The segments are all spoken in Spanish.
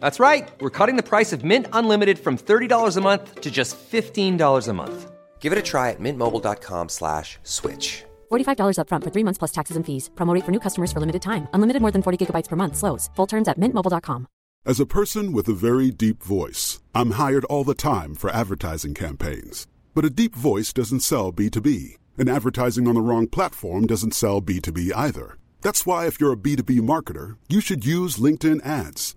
That's right. We're cutting the price of Mint Unlimited from $30 a month to just $15 a month. Give it a try at mintmobile.com slash switch. $45 upfront for three months plus taxes and fees. Promo rate for new customers for limited time. Unlimited more than 40 gigabytes per month. Slows. Full terms at mintmobile.com. As a person with a very deep voice, I'm hired all the time for advertising campaigns. But a deep voice doesn't sell B2B, and advertising on the wrong platform doesn't sell B2B either. That's why if you're a B2B marketer, you should use LinkedIn ads.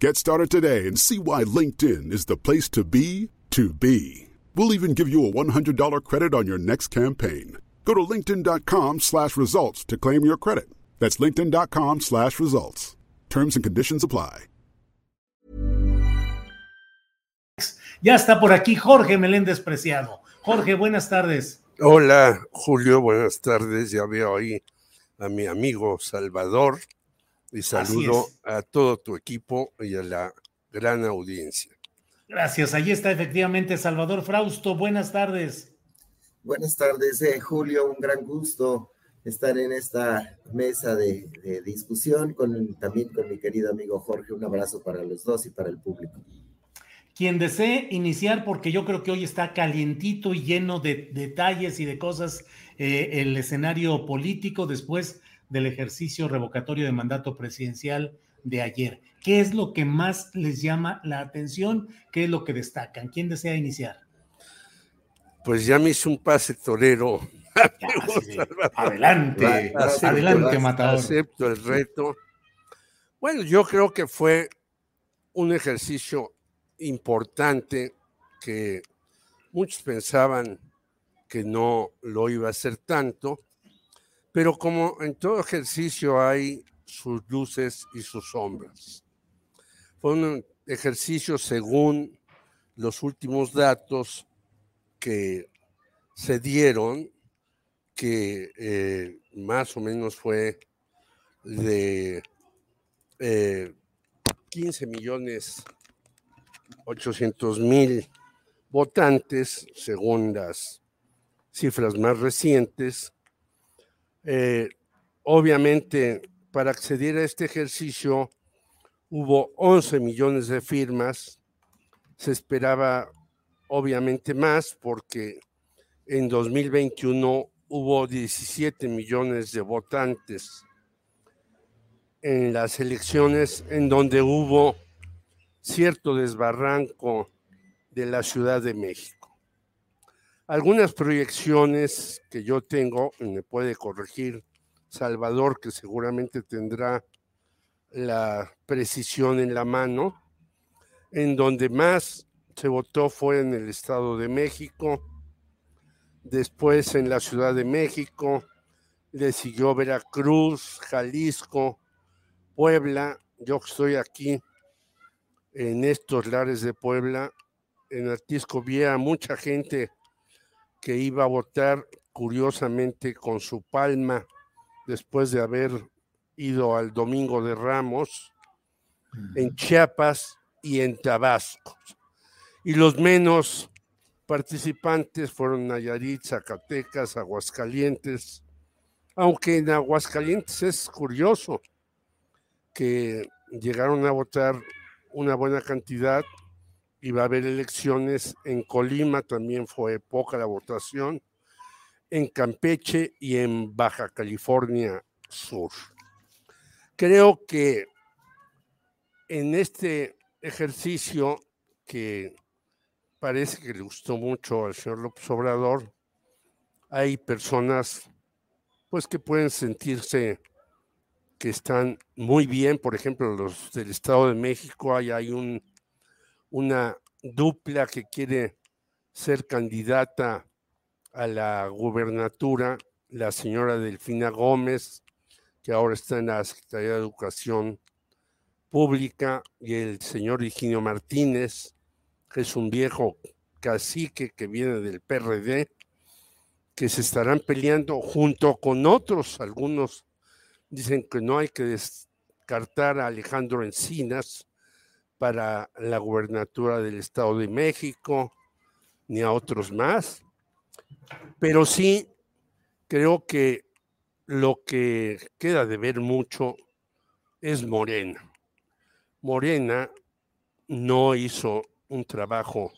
Get started today and see why LinkedIn is the place to be to be. We'll even give you a $100 credit on your next campaign. Go to linkedin.com slash results to claim your credit. That's linkedin.com slash results. Terms and conditions apply. Ya está por aquí Jorge Meléndez Preciado. Jorge, buenas tardes. Hola, Julio, buenas tardes. Ya veo ahí a mi amigo Salvador y saludo a todo tu equipo y a la gran audiencia. Gracias. Ahí está efectivamente Salvador Frausto. Buenas tardes. Buenas tardes, eh, Julio. Un gran gusto estar en esta mesa de, de discusión con, también con mi querido amigo Jorge. Un abrazo para los dos y para el público. Quien desee iniciar, porque yo creo que hoy está calientito y lleno de detalles y de cosas eh, el escenario político después del ejercicio revocatorio de mandato presidencial de ayer. ¿Qué es lo que más les llama la atención? ¿Qué es lo que destacan? ¿Quién desea iniciar? Pues ya me hizo un pase torero. Ya, sí. Adelante, Acepto, adelante, Matador. Acepto el reto. Bueno, yo creo que fue un ejercicio importante que muchos pensaban que no lo iba a hacer tanto, pero como en todo ejercicio hay sus luces y sus sombras. Fue un ejercicio según los últimos datos que se dieron, que eh, más o menos fue de eh, 15 millones 800 mil votantes, según las cifras más recientes. Eh, obviamente, para acceder a este ejercicio hubo 11 millones de firmas. Se esperaba, obviamente, más porque en 2021 hubo 17 millones de votantes en las elecciones en donde hubo cierto desbarranco de la Ciudad de México. Algunas proyecciones que yo tengo, y me puede corregir Salvador, que seguramente tendrá la precisión en la mano, en donde más se votó fue en el Estado de México, después en la Ciudad de México, le siguió Veracruz, Jalisco, Puebla, yo estoy aquí en estos lares de Puebla. En Artisco vi a mucha gente que iba a votar curiosamente con su palma después de haber ido al Domingo de Ramos en Chiapas y en Tabasco. Y los menos participantes fueron Nayarit, Zacatecas, Aguascalientes, aunque en Aguascalientes es curioso que llegaron a votar una buena cantidad y va a haber elecciones en Colima, también fue poca la votación, en Campeche y en Baja California Sur. Creo que en este ejercicio que parece que le gustó mucho al señor López Obrador. Hay personas, pues, que pueden sentirse que están muy bien, por ejemplo, los del Estado de México, hay, hay un, una dupla que quiere ser candidata a la gubernatura, la señora Delfina Gómez, que ahora está en la Secretaría de Educación Pública, y el señor Higinio Martínez, que es un viejo cacique que viene del PRD, que se estarán peleando junto con otros. Algunos dicen que no hay que descartar a Alejandro Encinas para la gubernatura del Estado de México, ni a otros más. Pero sí creo que lo que queda de ver mucho es Morena. Morena no hizo un trabajo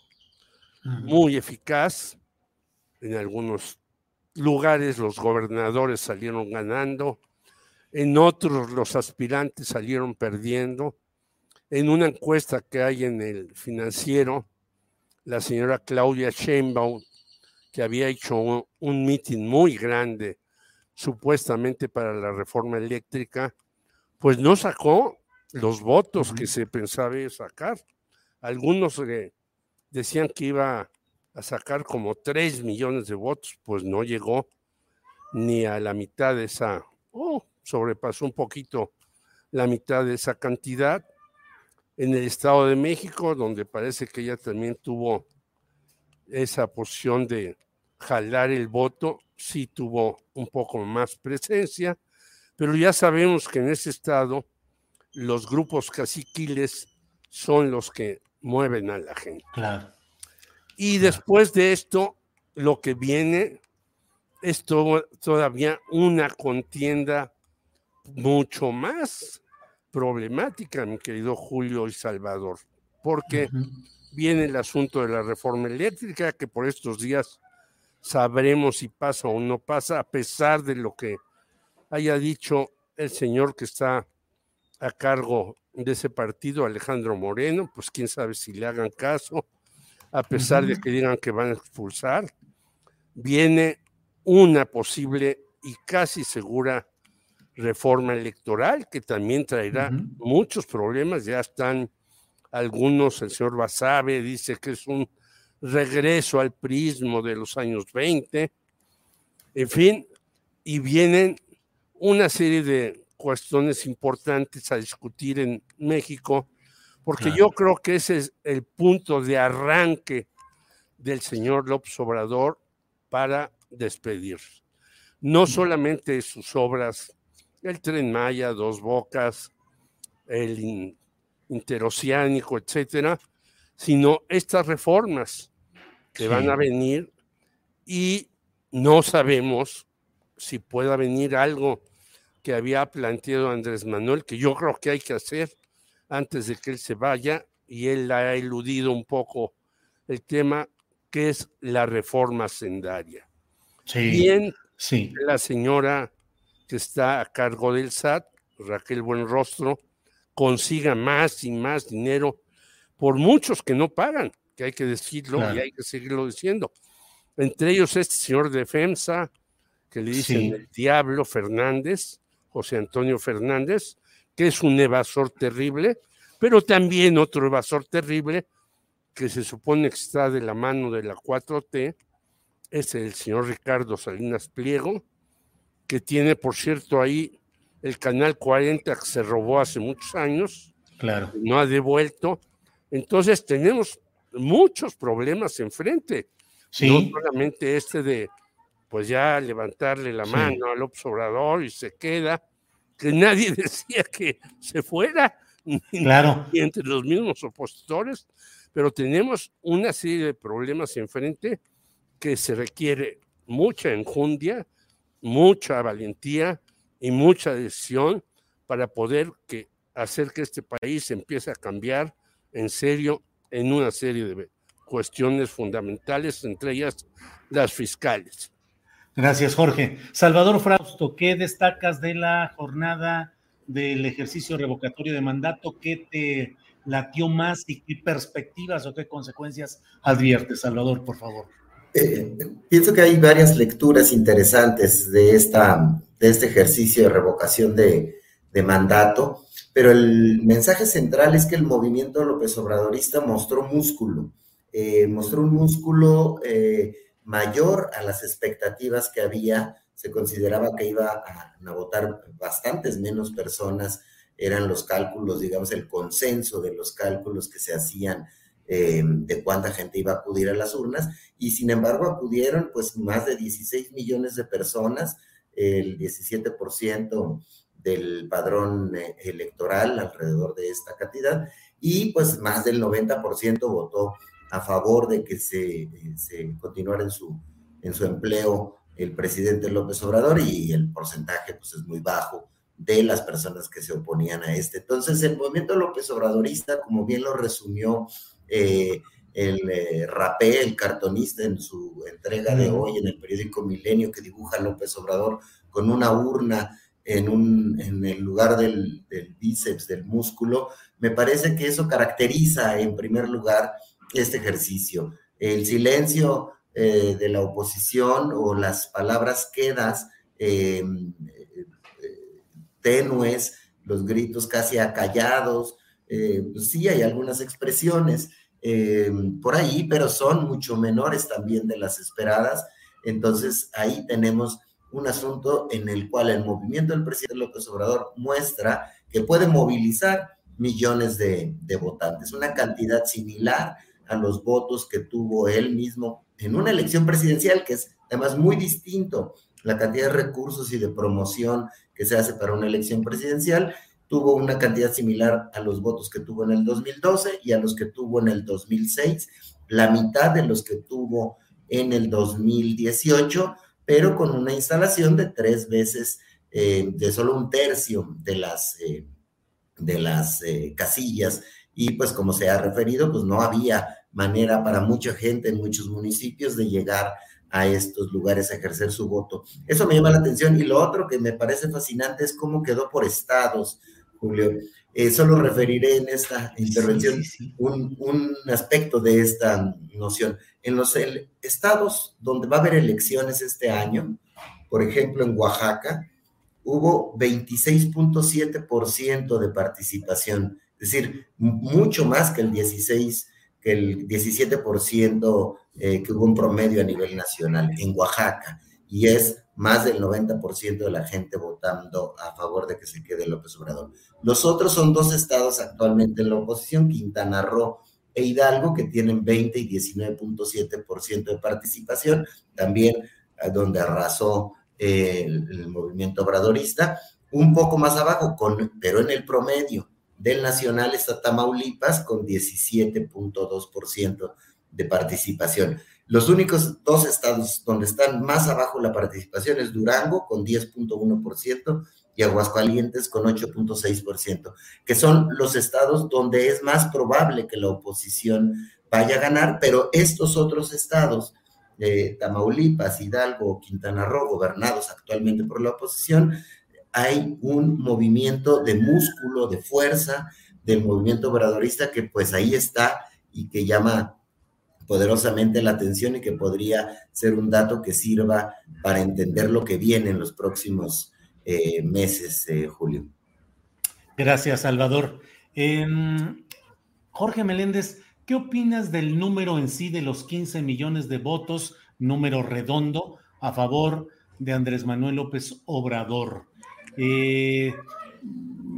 muy eficaz. En algunos lugares los gobernadores salieron ganando, en otros los aspirantes salieron perdiendo. En una encuesta que hay en el financiero, la señora Claudia Sheinbaum, que había hecho un, un mitin muy grande supuestamente para la reforma eléctrica, pues no sacó los votos que se pensaba sacar. Algunos decían que iba a sacar como 3 millones de votos, pues no llegó ni a la mitad de esa, oh, sobrepasó un poquito la mitad de esa cantidad. En el Estado de México, donde parece que ella también tuvo esa posición de jalar el voto, sí tuvo un poco más presencia, pero ya sabemos que en ese estado los grupos caciquiles son los que mueven a la gente. Claro. Y después de esto, lo que viene es todavía una contienda mucho más problemática, mi querido Julio y Salvador, porque viene el asunto de la reforma eléctrica, que por estos días sabremos si pasa o no pasa, a pesar de lo que haya dicho el señor que está a cargo de ese partido, Alejandro Moreno, pues quién sabe si le hagan caso, a pesar de que digan que van a expulsar, viene una posible y casi segura reforma electoral que también traerá muchos problemas, ya están algunos, el señor Basabe dice que es un regreso al prismo de los años 20, en fin, y vienen una serie de cuestiones importantes a discutir en México, porque yo creo que ese es el punto de arranque del señor López Obrador para despedir. No solamente sus obras, el tren Maya, Dos Bocas, el interoceánico, etcétera, sino estas reformas que van a venir y no sabemos si pueda venir algo que había planteado Andrés Manuel, que yo creo que hay que hacer antes de que él se vaya, y él ha eludido un poco el tema, que es la reforma sendaria. Sí, Bien, sí. la señora que está a cargo del SAT, Raquel Buenrostro, consiga más y más dinero por muchos que no pagan, que hay que decirlo y hay que seguirlo diciendo. Entre ellos este señor defensa, que le dicen el diablo Fernández, José Antonio Fernández, que es un evasor terrible, pero también otro evasor terrible que se supone que está de la mano de la 4T, es el señor Ricardo Salinas Pliego, que tiene, por cierto, ahí el canal 40 que se robó hace muchos años, claro. no ha devuelto. Entonces tenemos muchos problemas enfrente. Sí. No solamente este de pues ya levantarle la Sí. mano al observador y se queda, que nadie decía que se fuera, Claro. ni entre los mismos opositores, pero tenemos una serie de problemas enfrente que se requiere mucha enjundia, mucha valentía y mucha decisión para poder que, hacer que este país empiece a cambiar en serio en una serie de cuestiones fundamentales, entre ellas las fiscales. Gracias, Jorge. Salvador Frausto, ¿qué destacas de la jornada del ejercicio revocatorio de mandato? ¿Qué te latió más y qué perspectivas o qué consecuencias advierte? Salvador, por favor. Eh, pienso que hay varias lecturas interesantes de, esta, de este ejercicio de revocación de, mandato, pero el mensaje central es que el movimiento López Obradorista mostró músculo, eh, mostró un músculo eh, mayor a las expectativas que había, se consideraba que iba a, a votar bastantes menos personas, eran los cálculos, digamos, el consenso de los cálculos que se hacían eh, de cuánta gente iba a acudir a las urnas y sin embargo acudieron pues más de 16 millones de personas, el 17% del padrón eh, electoral alrededor de esta cantidad y pues más del 90% votó a favor de que se, eh, se continuara en su, en su empleo el presidente López Obrador y el porcentaje pues es muy bajo de las personas que se oponían a este. Entonces el movimiento López Obradorista, como bien lo resumió eh, el eh, rapé, el cartonista, en su entrega de hoy en el periódico Milenio, que dibuja López Obrador con una urna en, un, en el lugar del, bíceps, del músculo, me parece que eso caracteriza en primer lugar este ejercicio. El silencio eh, de la oposición o las palabras quedas tenues, los gritos casi acallados, pues sí hay algunas expresiones, eh, por ahí, pero son mucho menores también de las esperadas. Entonces ahí tenemos un asunto en el cual el movimiento del presidente López Obrador muestra que puede movilizar millones de, de votantes, una cantidad similar a los votos que tuvo él mismo en una elección presidencial, que es además muy distinto la cantidad de recursos y de promoción que se hace para una elección presidencial tuvo una cantidad similar a los votos que tuvo en el 2012 y a los que tuvo en el 2006, la mitad de los que tuvo en el 2018, pero con una instalación de tres veces, eh, de solo un tercio de las, eh, de las eh, casillas. Y pues como se ha referido, pues no había manera para mucha gente en muchos municipios de llegar a estos lugares a ejercer su voto. Eso me llama la atención. Y lo otro que me parece fascinante es cómo quedó por estados Julio. Eh, solo referiré en esta intervención Un, aspecto de esta noción. En los estados donde va a haber elecciones este año, por ejemplo en Oaxaca, hubo 26.7% de participación, es decir, mucho más que el 16, que el 17% eh, que hubo un promedio a nivel nacional en Oaxaca. Y es más del 90% de la gente votando a favor de que se quede López Obrador. Los otros son dos estados actualmente en la oposición, Quintana Roo e Hidalgo, que tienen 20 y 19.7% de participación, también eh, donde arrasó eh, el, movimiento obradorista, un poco más abajo, con, pero en el promedio del nacional está Tamaulipas con 17.2% de participación. Los únicos dos estados donde están más abajo la participación es Durango con 10.1% y Aguascalientes con 8.6%, que son los estados donde es más probable que la oposición vaya a ganar, pero estos otros estados, de Tamaulipas, Hidalgo, Quintana Roo, gobernados actualmente por la oposición, hay un movimiento de músculo, de fuerza del movimiento obradorista que pues ahí está y que llama poderosamente la atención y que podría ser un dato que sirva para entender lo que viene en los próximos eh, meses, eh, Julio. Gracias, Salvador. Em, Jorge Meléndez, ¿qué opinas del número en sí de los 15 millones de votos, número redondo, a favor de Andrés Manuel López Obrador?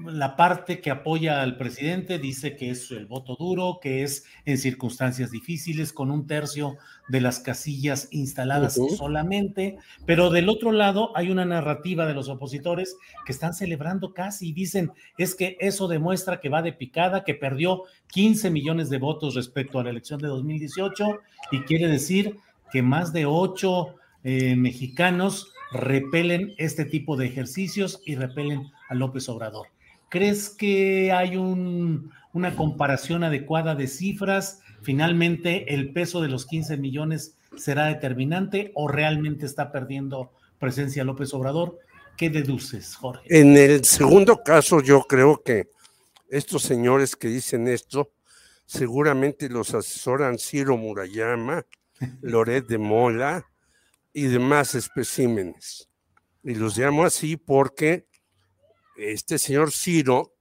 La parte que apoya al presidente dice que es el voto duro, que es en circunstancias difíciles, con un tercio de las casillas instaladas solamente, pero del otro lado hay una narrativa de los opositores que están celebrando casi y dicen es que eso demuestra que va de picada, que perdió 15 millones de votos respecto a la elección de 2018 y quiere decir que más de 8 eh, mexicanos repelen este tipo de ejercicios y repelen a López Obrador. ¿Crees que hay una comparación adecuada de cifras? ¿Finalmente el peso de los 15 millones será determinante o realmente está perdiendo presencia López Obrador? ¿Qué deduces, Jorge? En el segundo caso, yo creo que estos señores que dicen esto, seguramente los asesoran Ciro Murayama, Loret de Mola y demás especímenes. Y los llamo así porque este señor Ciro,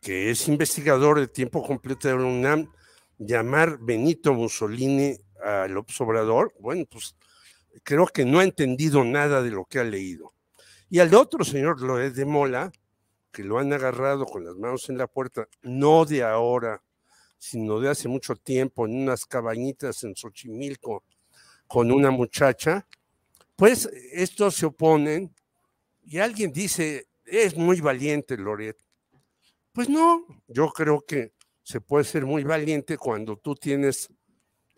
que es investigador de tiempo completo de la UNAM, llamar Benito Mussolini al observador, bueno, pues creo que no ha entendido nada de lo que ha leído. Y al otro señor Loret de Mola, que lo han agarrado con las manos en la puerta, no de ahora, sino de hace mucho tiempo, en unas cabañitas en Xochimilco con una muchacha, pues estos se oponen y alguien dice, es muy valiente Loret. Pues no, yo creo que se puede ser muy valiente cuando tú tienes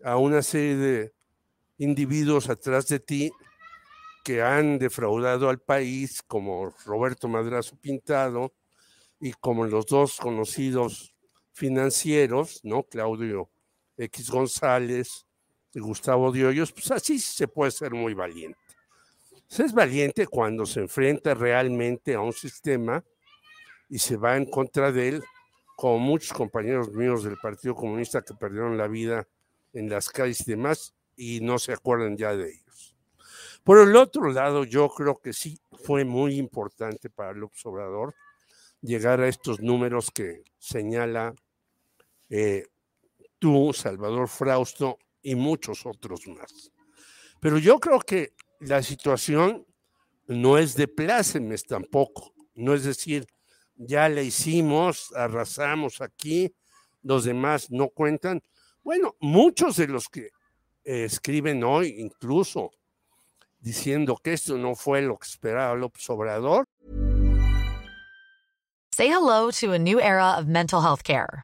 a una serie de individuos atrás de ti que han defraudado al país, como Roberto Madrazo Pintado y como los dos conocidos financieros, ¿no? Claudio X González y Gustavo Diollos, pues así se puede ser muy valiente. Se es valiente cuando se enfrenta realmente a un sistema y se va en contra de él, como muchos compañeros míos del Partido Comunista que perdieron la vida en las calles y demás y no se acuerdan ya de ellos. Por el otro lado, yo creo que sí fue muy importante para el Obrador llegar a estos números que señala eh, tú, Salvador Frausto y muchos otros más. Pero yo creo que la situación no es de plácemes tampoco. No es decir, ya le hicimos, arrasamos aquí, los demás no cuentan. Bueno, muchos de los que eh, escriben hoy, incluso diciendo que esto no fue lo que esperaba López Obrador. Say hello to a new era of mental health care.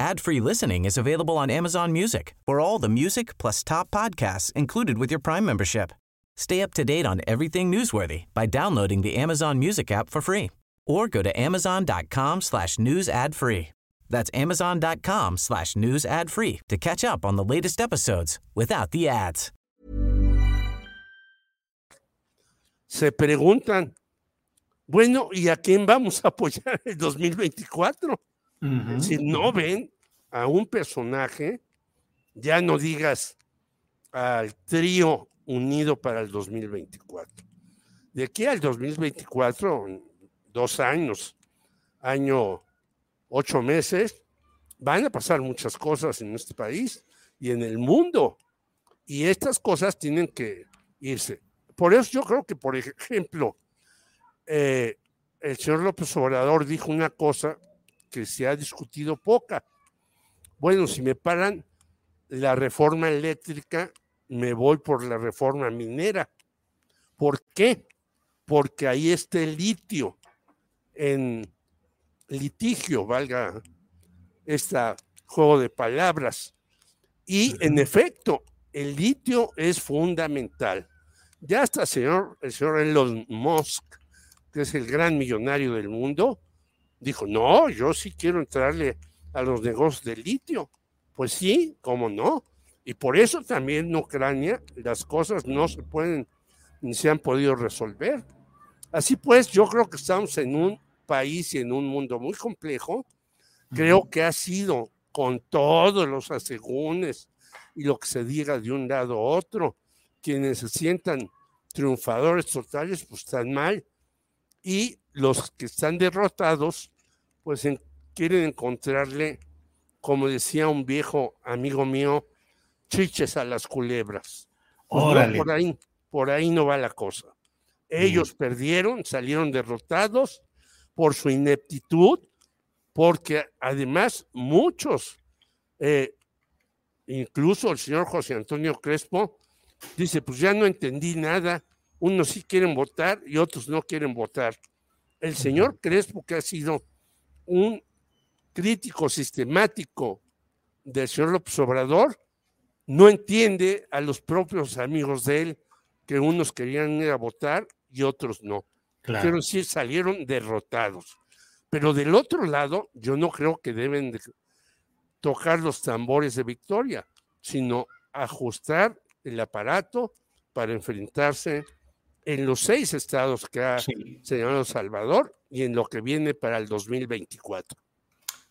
Ad-free listening is available on Amazon Music for all the music plus top podcasts included with your Prime membership. Stay up to date on everything newsworthy by downloading the Amazon Music app for free or go to amazon.com slash news ad free. That's amazon.com slash news ad free to catch up on the latest episodes without the ads. Se preguntan, bueno, ¿y a quién vamos a apoyar el 2024? Si no ven a un personaje, ya no digas al trío unido para el 2024. De aquí al 2024, dos años, año ocho meses, van a pasar muchas cosas en este país y en el mundo. Y estas cosas tienen que irse. Por eso yo creo que, por ejemplo, eh, el señor López Obrador dijo una cosa que se ha discutido poca. Bueno, si me paran la reforma eléctrica, me voy por la reforma minera. ¿Por qué? Porque ahí está el litio en litigio, valga este juego de palabras. Y en efecto, el litio es fundamental. Ya hasta señor, el señor Elon Musk, que es el gran millonario del mundo, dijo, no, yo sí quiero entrarle a los negocios de litio. Pues sí, cómo no. Y por eso también en Ucrania las cosas no se pueden ni se han podido resolver. Así pues, yo creo que estamos en un país y en un mundo muy complejo. Creo que ha sido con todos los asegúnes y lo que se diga de un lado a otro, quienes se sientan triunfadores totales, pues están mal. Y los que están derrotados, pues quieren encontrarle, como decía un viejo amigo mío, chiches a las culebras. Pues por ahí, por ahí no va la cosa. Ellos perdieron, salieron derrotados por su ineptitud, porque además muchos, eh, incluso el señor José Antonio Crespo, dice, pues ya no entendí nada, unos sí quieren votar y otros no quieren votar. El señor Crespo, que ha sido un crítico sistemático del señor López Obrador, no entiende a los propios amigos de él que unos querían ir a votar y otros no. Claro. Pero sí salieron derrotados. Pero del otro lado, yo no creo que deben tocar los tambores de victoria, sino ajustar el aparato para enfrentarse en los seis estados que ha señalado Salvador y en lo que viene para el 2024.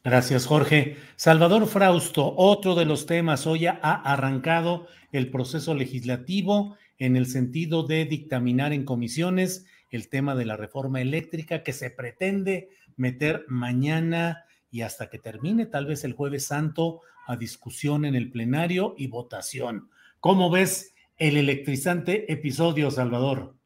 Gracias, Jorge. Salvador Frausto, otro de los temas, hoy ha arrancado el proceso legislativo en el sentido de dictaminar en comisiones el tema de la reforma eléctrica que se pretende meter mañana y hasta que termine, tal vez el jueves santo, a discusión en el plenario y votación. ¿Cómo ves el electrizante episodio, Salvador?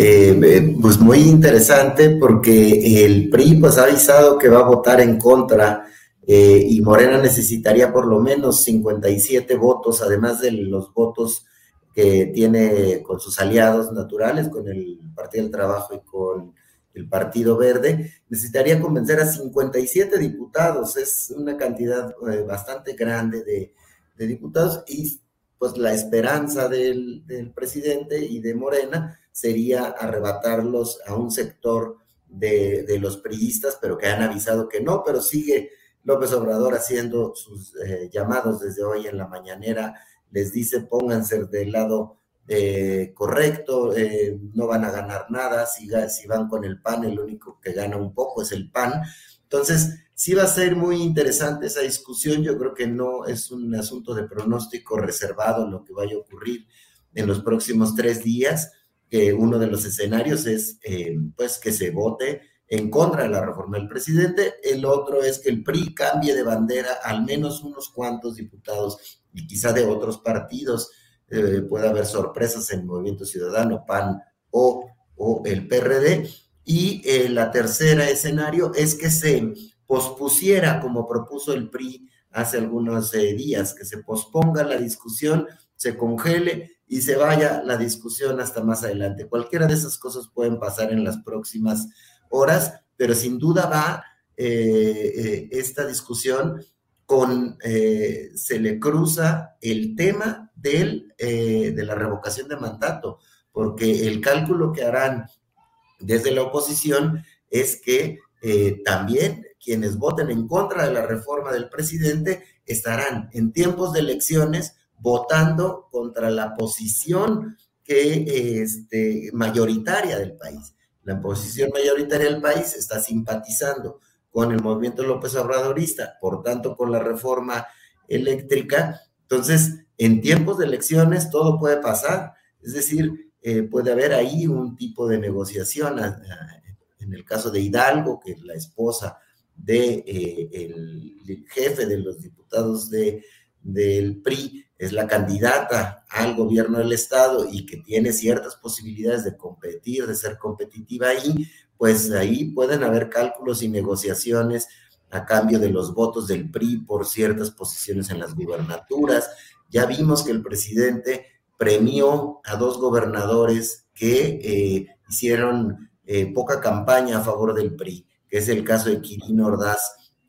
Eh, eh, pues muy interesante porque el PRI pues ha avisado que va a votar en contra eh, y Morena necesitaría por lo menos 57 votos, además de los votos que tiene con sus aliados naturales, con el Partido del Trabajo y con el Partido Verde, necesitaría convencer a 57 diputados, es una cantidad bastante grande de, de, diputados y pues la esperanza del, presidente y de Morena sería arrebatarlos a un sector de, los priistas, pero que han avisado que no, pero sigue López Obrador haciendo sus eh, llamados desde hoy en la mañanera, les dice pónganse del lado eh, correcto, eh, no van a ganar nada, si, si van con el PAN, el único que gana un poco es el PAN. Entonces, sí va a ser muy interesante esa discusión, yo creo que no es un asunto de pronóstico reservado lo que vaya a ocurrir en los próximos tres días uno de los escenarios es eh, pues que se vote en contra de la reforma del presidente, el otro es que el PRI cambie de bandera al menos unos cuantos diputados y quizá de otros partidos, eh, pueda haber sorpresas en Movimiento Ciudadano, PAN o, o el PRD. Y el eh, la tercera escenario es que se pospusiera, como propuso el PRI hace algunos días, que se posponga la discusión, se congele y se vaya la discusión hasta más adelante. Cualquiera de esas cosas pueden pasar en las próximas horas, pero sin duda va eh, eh, esta discusión con, eh, se le cruza el tema del, de la revocación de mandato, porque el cálculo que harán desde la oposición es que también quienes voten en contra de la reforma del presidente estarán en tiempos de elecciones votando contra la posición que, este, mayoritaria del país. La posición mayoritaria del país está simpatizando con el movimiento López Obradorista, por tanto con la reforma eléctrica. Entonces, en tiempos de elecciones todo puede pasar, es decir, eh, puede haber ahí un tipo de negociación. En el caso de Hidalgo, que es la esposa del de, eh, jefe de los diputados de, del PRI, es la candidata al gobierno del estado y que tiene ciertas posibilidades de competir, de ser competitiva ahí, pues ahí pueden haber cálculos y negociaciones a cambio de los votos del PRI por ciertas posiciones en las gubernaturas. Ya vimos que el presidente premió a dos gobernadores que eh, hicieron eh, poca campaña a favor del PRI, que es el caso de Quirino Ordaz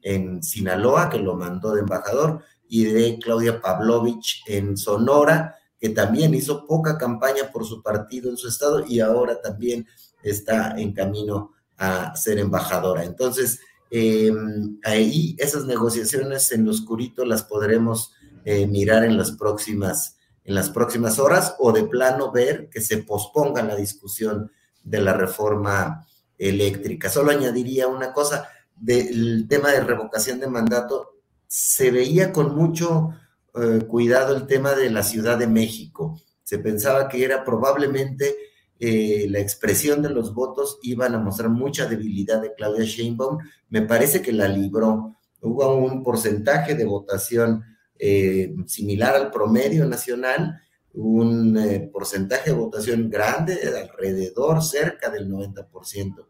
en Sinaloa, que lo mandó de embajador, y de Claudia Pavlovich en Sonora, que también hizo poca campaña por su partido en su estado y ahora también está en camino a ser embajadora. Entonces, em, ahí esas negociaciones en lo oscurito las podremos eh, mirar en las próximas en las próximas horas o de plano ver que se posponga la discusión de la reforma eléctrica. Solo añadiría una cosa del tema de revocación de mandato se veía con mucho eh, cuidado el tema de la Ciudad de México. Se pensaba que era probablemente eh, la expresión de los votos iban a mostrar mucha debilidad de Claudia Sheinbaum. Me parece que la libró. Hubo un porcentaje de votación eh, similar al promedio nacional, un eh, porcentaje de votación grande, de alrededor, cerca del 90%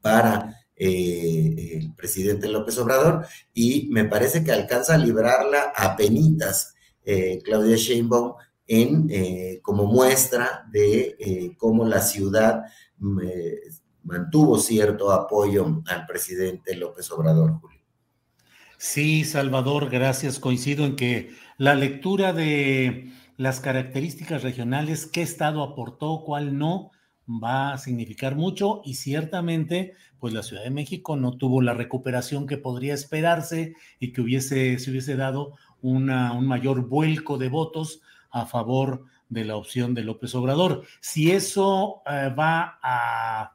para eh, el presidente López Obrador, y me parece que alcanza a librarla a penitas Claudia Sheinbaum en, como muestra de cómo la ciudad mm, mantuvo cierto apoyo al presidente López Obrador, Julio. Sí, Salvador, gracias. Coincido en que la lectura de las características regionales, qué estado aportó, cuál no, va a significar mucho y ciertamente, pues la Ciudad de México no tuvo la recuperación que podría esperarse y que hubiese, se hubiese dado una, un mayor vuelco de votos a favor de la opción de López Obrador. Si eso eh, va a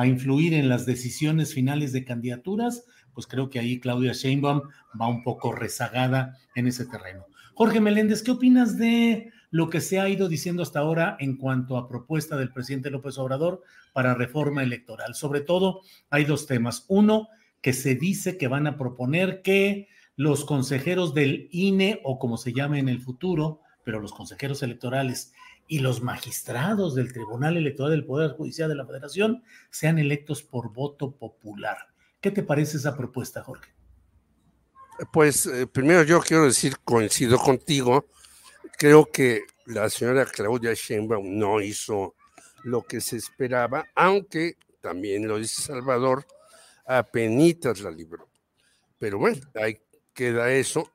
a influir en las decisiones finales de candidaturas, pues creo que ahí Claudia Sheinbaum va un poco rezagada en ese terreno. Jorge Meléndez, ¿qué opinas de lo que se ha ido diciendo hasta ahora en cuanto a propuesta del presidente López Obrador para reforma electoral? Sobre todo, hay dos temas. Uno, que se dice que van a proponer que los consejeros del INE o como se llame en el futuro, pero los consejeros electorales y los magistrados del Tribunal Electoral del Poder Judicial de la Federación sean electos por voto popular. ¿Qué te parece esa propuesta, Jorge? Pues eh, primero yo quiero decir, coincido contigo, creo que la señora Claudia Sheinbaum no hizo lo que se esperaba, aunque también lo dice Salvador, apenitas la libró. Pero bueno, ahí queda eso.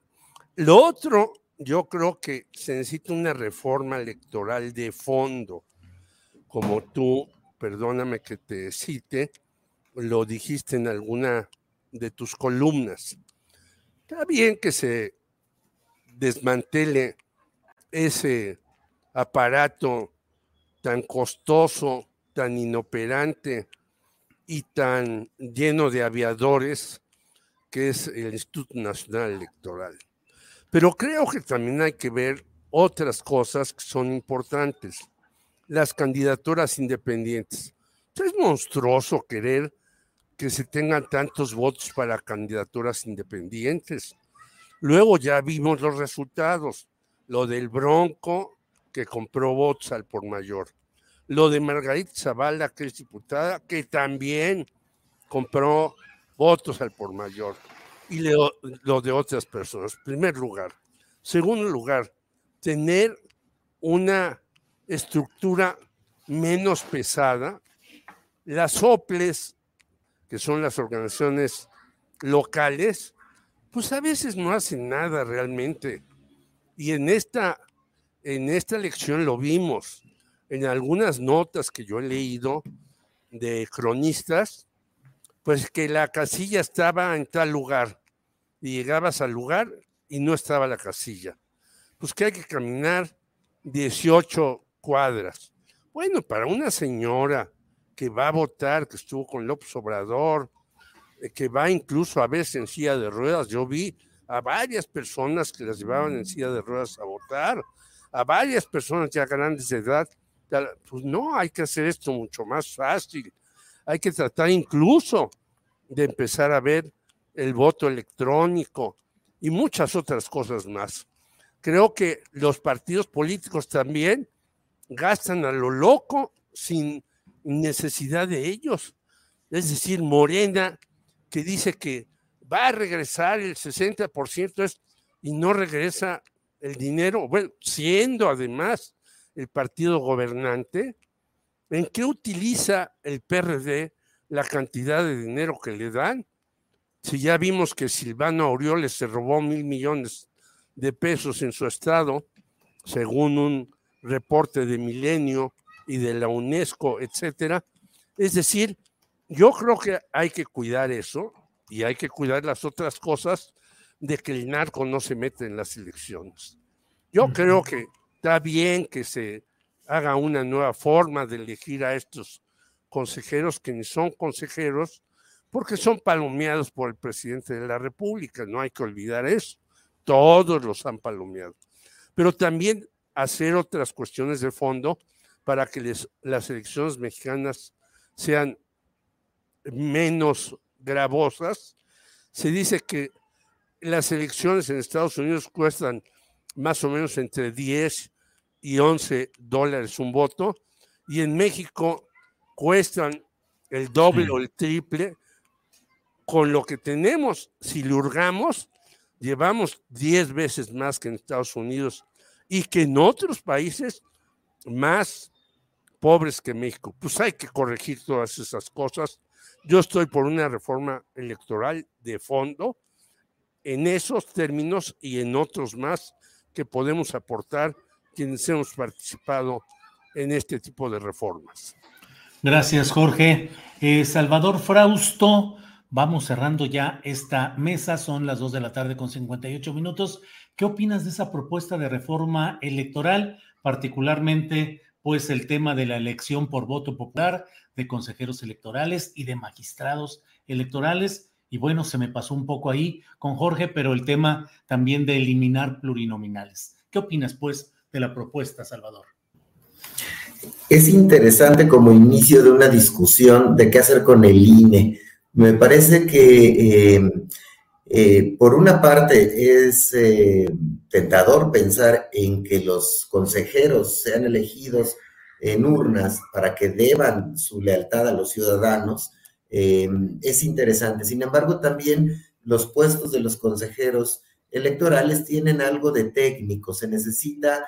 Lo otro yo creo que se necesita una reforma electoral de fondo, como tú, perdóname que te cite, lo dijiste en alguna de tus columnas. Está bien que se desmantele ese aparato tan costoso, tan inoperante y tan lleno de aviadores que es el Instituto Nacional Electoral. Pero creo que también hay que ver otras cosas que son importantes. Las candidaturas independientes. Es monstruoso querer que se tengan tantos votos para candidaturas independientes. Luego ya vimos los resultados. Lo del Bronco, que compró votos al por mayor. Lo de Margarita Zavala, que es diputada, que también compró votos al por mayor y lo, de otras personas. Primer lugar. Segundo lugar, tener una estructura menos pesada. Las OPLES, son las organizaciones locales, pues a veces no hacen nada realmente. Y en esta, en esta lección lo vimos, en algunas notas que yo he leído de cronistas, pues que la casilla estaba en tal lugar y llegabas al lugar y no estaba la casilla. Pues que hay que caminar 18 cuadras. Bueno, para una señora que va a votar, que estuvo con López Obrador, eh, que va incluso a veces en silla de ruedas, yo vi a varias personas que las llevaban en silla de ruedas a votar, a varias personas ya grandes de edad, pues no, hay que hacer esto mucho más fácil. Hay que tratar incluso de empezar a ver el voto electrónico y muchas otras cosas más. Creo que los partidos políticos también gastan a lo loco sin necesidad de ellos. Es decir, Morena, que dice que va a regresar el 60% y no regresa el dinero, bueno, siendo además el partido gobernante, ¿en qué utiliza el PRD la cantidad de dinero que le dan? Si ya vimos que Silvano Aureoles se robó mil millones de pesos en su estado, según un reporte de Milenio y de la UNESCO, etcétera. Es decir, yo creo que hay que cuidar eso y hay que cuidar las otras cosas de que el narco no se mete en las elecciones. Yo creo que está bien que se haga una nueva forma de elegir a estos consejeros que ni son consejeros, porque son palomeados por el presidente de la República, no hay que olvidar eso. Todos los han palomeado. Pero también hacer otras cuestiones de fondo para que las elecciones mexicanas sean menos gravosas. Se dice que las elecciones en Estados Unidos cuestan más o menos entre 10 y 11 dólares un voto, y en México cuestan el doble o el triple. Con lo que tenemos, si lo hurgamos, llevamos 10 veces más que en Estados Unidos y que en otros países más pobres que México. Pues hay que corregir todas esas cosas. Yo estoy por una reforma electoral de fondo en esos términos y en otros más que podemos aportar quienes hemos participado en este tipo de reformas. Gracias, Jorge. Eh, Salvador Frausto, vamos cerrando ya esta mesa, son las 2 de la tarde con 58 minutos. ¿Qué opinas de esa propuesta de reforma electoral, particularmente pues el tema de la elección por voto popular de consejeros electorales y de magistrados electorales? Y bueno, se me pasó un poco ahí con Jorge, pero el tema también de eliminar plurinominales. ¿Qué opinas pues de la propuesta, Salvador? Es interesante como inicio de una discusión de qué hacer con el INE. Me parece que eh, eh, por una parte es eh, tentador pensar en que los consejeros sean elegidos en urnas para que deban su lealtad a los ciudadanos. es interesante. Sin embargo, también los puestos de los consejeros electorales tienen algo de técnico. Se necesita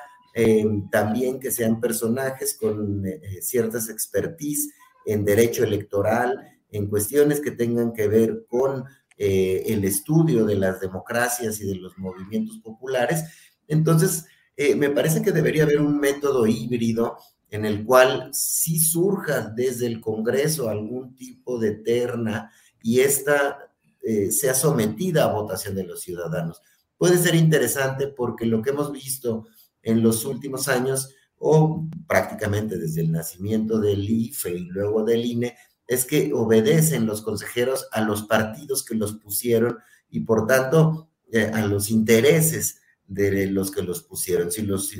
también que sean personajes con ciertas expertise en derecho electoral, en cuestiones que tengan que ver con eh, el estudio de las democracias y de los movimientos populares. Entonces, eh, me parece que debería haber un método híbrido en el cual sí surja desde el Congreso algún tipo de terna y esta eh, sea sometida a votación de los ciudadanos. Puede ser interesante porque lo que hemos visto en los últimos años, o prácticamente desde el nacimiento del IFE y luego del INE, es que obedecen los consejeros a los partidos que los pusieron y por tanto eh, a los intereses de los que los pusieron. Si los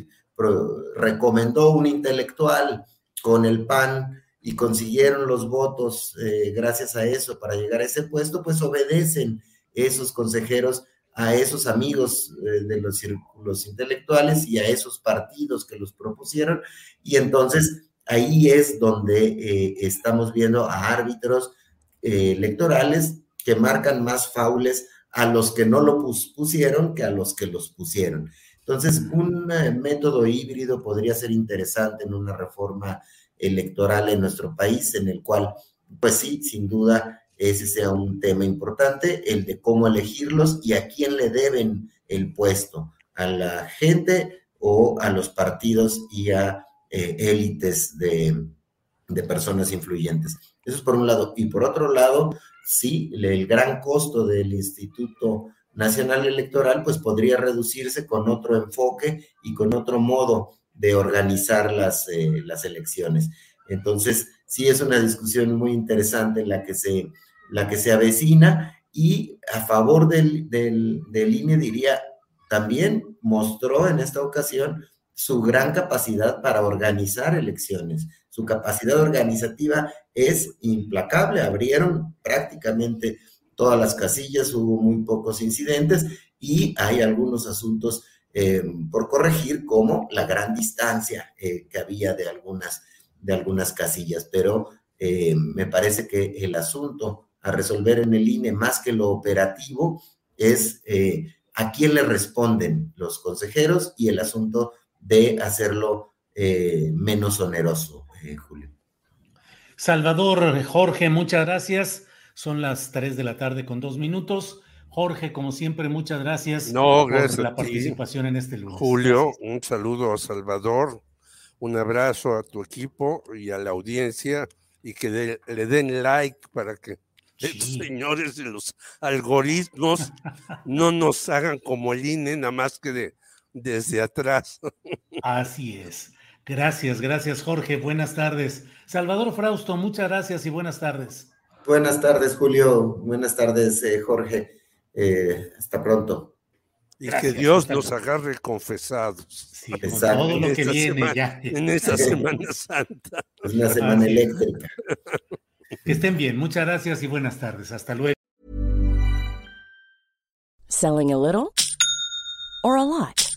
recomendó un intelectual con el PAN y consiguieron los votos eh, gracias a eso para llegar a ese puesto, pues obedecen esos consejeros a esos amigos eh, de los círculos intelectuales y a esos partidos que los propusieron y entonces ahí es donde eh, estamos viendo a árbitros eh, electorales que marcan más faules a los que no lo pusieron que a los que los pusieron. Entonces, un eh, método híbrido podría ser interesante en una reforma electoral en nuestro país, en el cual, pues sí, sin duda, ese sea un tema importante, el de cómo elegirlos y a quién le deben el puesto, a la gente o a los partidos y a eh, élites de, personas influyentes. Eso es por un lado. Y por otro lado, sí, el gran costo del Instituto Nacional Electoral, pues podría reducirse con otro enfoque y con otro modo de organizar las, eh, las elecciones. Entonces, sí es una discusión muy interesante la que se, la que se avecina y a favor del, del, del INE diría, también mostró en esta ocasión su gran capacidad para organizar elecciones. Su capacidad organizativa es implacable. Abrieron prácticamente todas las casillas, hubo muy pocos incidentes y hay algunos asuntos eh, por corregir, como la gran distancia eh, que había de algunas, de algunas casillas. Pero eh, me parece que el asunto a resolver en el INE, más que lo operativo, es a quién le responden los consejeros y el asunto de hacerlo eh, menos oneroso, eh, Julio. Salvador, Jorge, muchas gracias. Son las 3 de la tarde con dos minutos. Jorge, como siempre, muchas gracias, por la participación en este lugar. Julio, un saludo a Salvador, un abrazo a tu equipo y a la audiencia y que le den like para que los señores de los algoritmos no nos hagan como el INE, nada más que de desde atrás. Así es. Gracias, gracias Jorge. Buenas tardes. Salvador Frausto, muchas gracias y buenas tardes. Buenas tardes, Julio. Buenas tardes, eh, Jorge. Eh, hasta pronto. Y que Dios nos agarre confesados. Sí, con todo lo que viene ya. En esta Semana Santa. Es una semana eléctrica. Que estén bien. Muchas gracias y buenas tardes. Hasta luego. Selling a little or a lot?